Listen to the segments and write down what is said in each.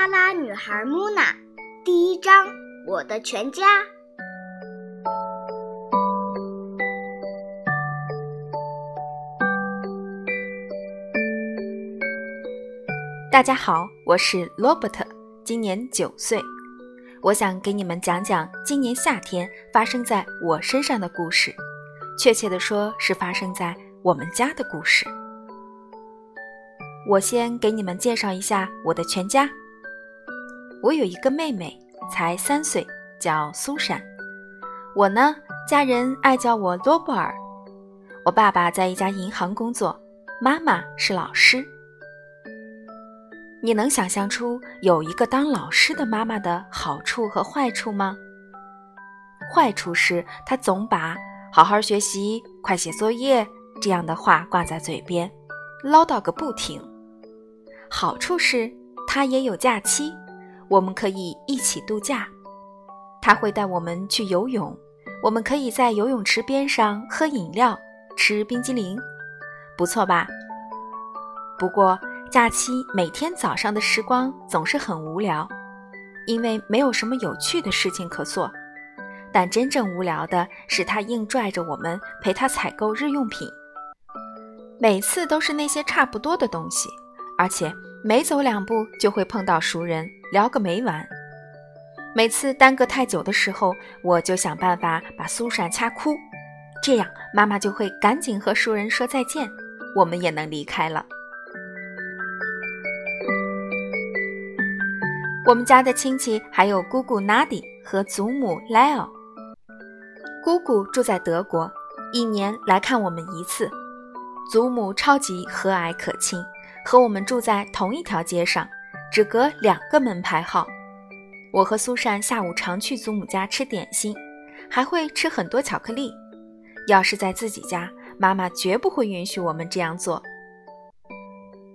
哈拉女孩穆娜，第一章：我的全家。大家好，我是罗伯特，今年九岁。我想给你们讲讲今年夏天发生在我身上的故事，确切的说是发生在我们家的故事。我先给你们介绍一下我的全家。我有一个妹妹，才三岁，叫苏珊。我呢，家人爱叫我罗伯尔。我爸爸在一家银行工作，妈妈是老师。你能想象出有一个当老师的妈妈的好处和坏处吗？坏处是她总把“好好学习，快写作业”这样的话挂在嘴边，唠叨个不停。好处是，她也有假期，我们可以一起度假。他会带我们去游泳，我们可以在游泳池边上喝饮料、吃冰激凌，不错吧？不过，假期每天早上的时光总是很无聊，因为没有什么有趣的事情可做。但真正无聊的是，他硬拽着我们陪他采购日用品，每次都是那些差不多的东西。而且每走两步就会碰到熟人，聊个没完。每次耽搁太久的时候，我就想办法把苏珊掐哭，这样妈妈就会赶紧和熟人说再见，我们也能离开了。我们家的亲戚还有姑姑 Nadi 和祖母 Leo。姑姑住在德国，一年来看我们一次。祖母超级和蔼可亲。和我们住在同一条街上，只隔两个门牌号。我和苏珊下午常去祖母家吃点心，还会吃很多巧克力。要是在自己家，妈妈绝不会允许我们这样做。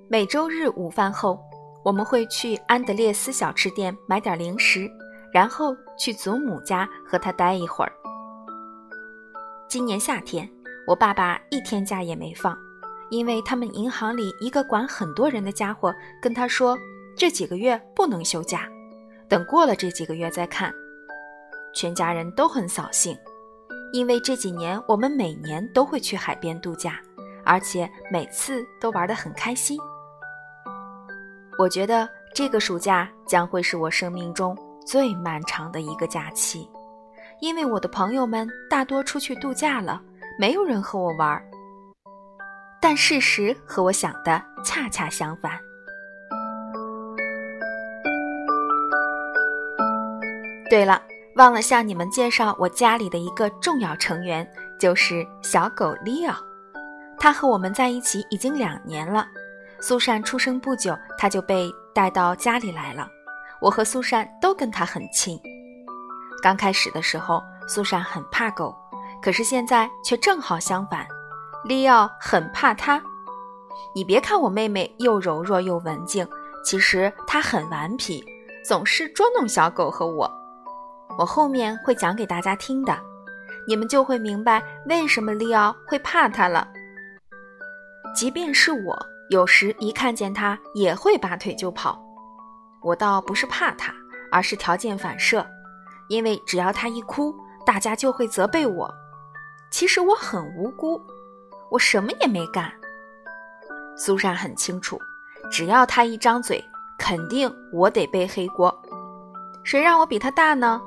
每周日午饭后，我们会去安德烈斯小吃店买点零食，然后去祖母家和她待一会儿。今年夏天，我爸爸一天假也没放。因为他们银行里一个管很多人的家伙跟他说，这几个月不能休假，等过了这几个月再看。全家人都很扫兴，因为这几年我们每年都会去海边度假，而且每次都玩得很开心。我觉得这个暑假将会是我生命中最漫长的一个假期，因为我的朋友们大多出去度假了，没有人和我玩。但事实和我想的恰恰相反。对了，忘了向你们介绍我家里的一个重要成员，就是小狗利奥。它和我们在一起已经两年了。苏珊出生不久，它就被带到家里来了。我和苏珊都跟它很亲。刚开始的时候，苏珊很怕狗，可是现在却正好相反。利奥很怕它。你别看我妹妹又柔弱又文静，其实她很顽皮，总是捉弄小狗和我。我后面会讲给大家听的，你们就会明白为什么利奥会怕它了。即便是我，有时一看见它也会拔腿就跑。我倒不是怕它，而是条件反射，因为只要它一哭，大家就会责备我。其实我很无辜。我什么也没干。苏珊很清楚，只要他一张嘴，肯定我得背黑锅。谁让我比他大呢？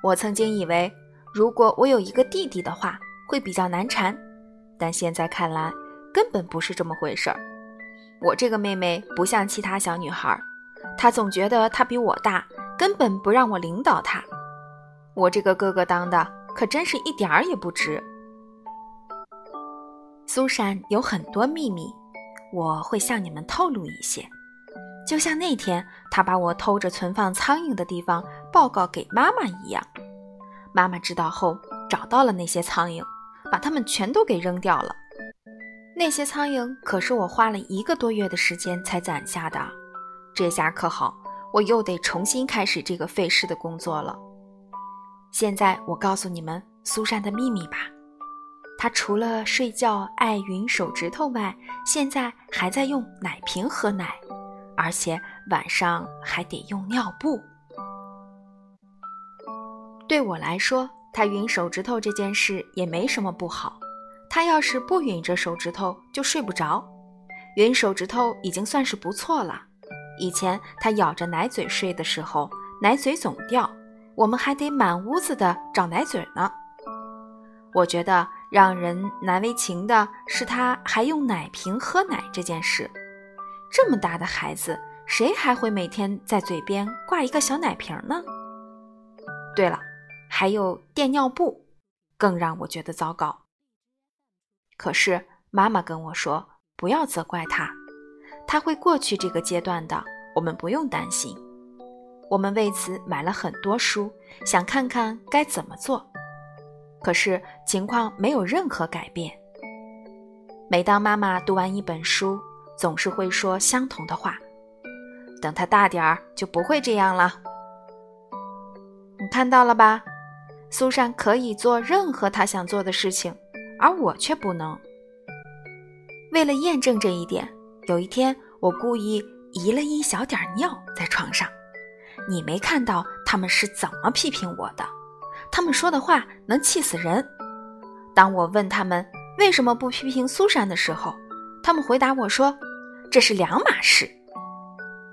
我曾经以为，如果我有一个弟弟的话，会比较难缠，但现在看来，根本不是这么回事儿。我这个妹妹不像其他小女孩，她总觉得她比我大，根本不让我领导她。我这个哥哥当的，可真是一点儿也不值。苏珊有很多秘密，我会向你们透露一些。就像那天她把我偷着存放苍蝇的地方报告给妈妈一样。妈妈知道后，找到了那些苍蝇，把它们全都给扔掉了。那些苍蝇可是我花了一个多月的时间才攒下的。这下可好，我又得重新开始这个费事的工作了。现在我告诉你们苏珊的秘密吧。他除了睡觉爱吮手指头外，现在还在用奶瓶喝奶，而且晚上还得用尿布。对我来说，他吮手指头这件事也没什么不好。他要是不吮着手指头，就睡不着。吮手指头已经算是不错了。以前他咬着奶嘴睡的时候，奶嘴总掉，我们还得满屋子的找奶嘴呢。我觉得让人难为情的是，他还用奶瓶喝奶这件事。这么大的孩子，谁还会每天在嘴边挂一个小奶瓶呢？对了。还有垫尿布，更让我觉得糟糕。可是妈妈跟我说，不要责怪他，他会过去这个阶段的，我们不用担心。我们为此买了很多书，想看看该怎么做。可是情况没有任何改变。每当妈妈读完一本书，总是会说相同的话：“等他大点儿，就不会这样了。”你看到了吧？苏珊可以做任何她想做的事情，而我却不能。为了验证这一点，有一天我故意移了一小点尿在床上。你没看到他们是怎么批评我的？他们说的话能气死人。当我问他们为什么不批评苏珊的时候，他们回答我说：“这是两码事。”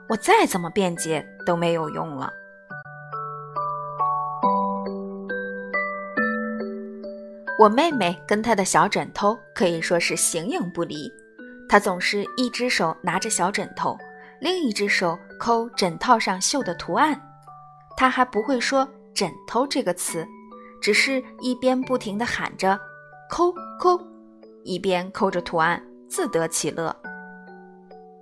我再怎么辩解都没有用了。我妹妹跟她的小枕头可以说是形影不离，她总是一只手拿着小枕头，另一只手抠枕套上绣的图案。她还不会说“枕头”这个词，只是一边不停地喊着“抠抠”，一边抠着图案，自得其乐。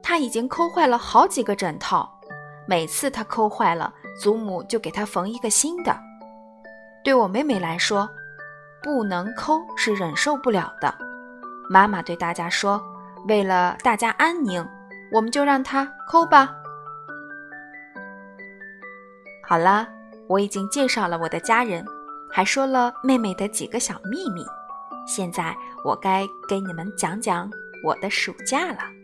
他已经抠坏了好几个枕套，每次他抠坏了，祖母就给他缝一个新的。对我妹妹来说，不能抠是忍受不了的。妈妈对大家说：“为了大家安宁，我们就让他抠吧。”好了，我已经介绍了我的家人，还说了妹妹的几个小秘密。现在我该给你们讲讲我的暑假了。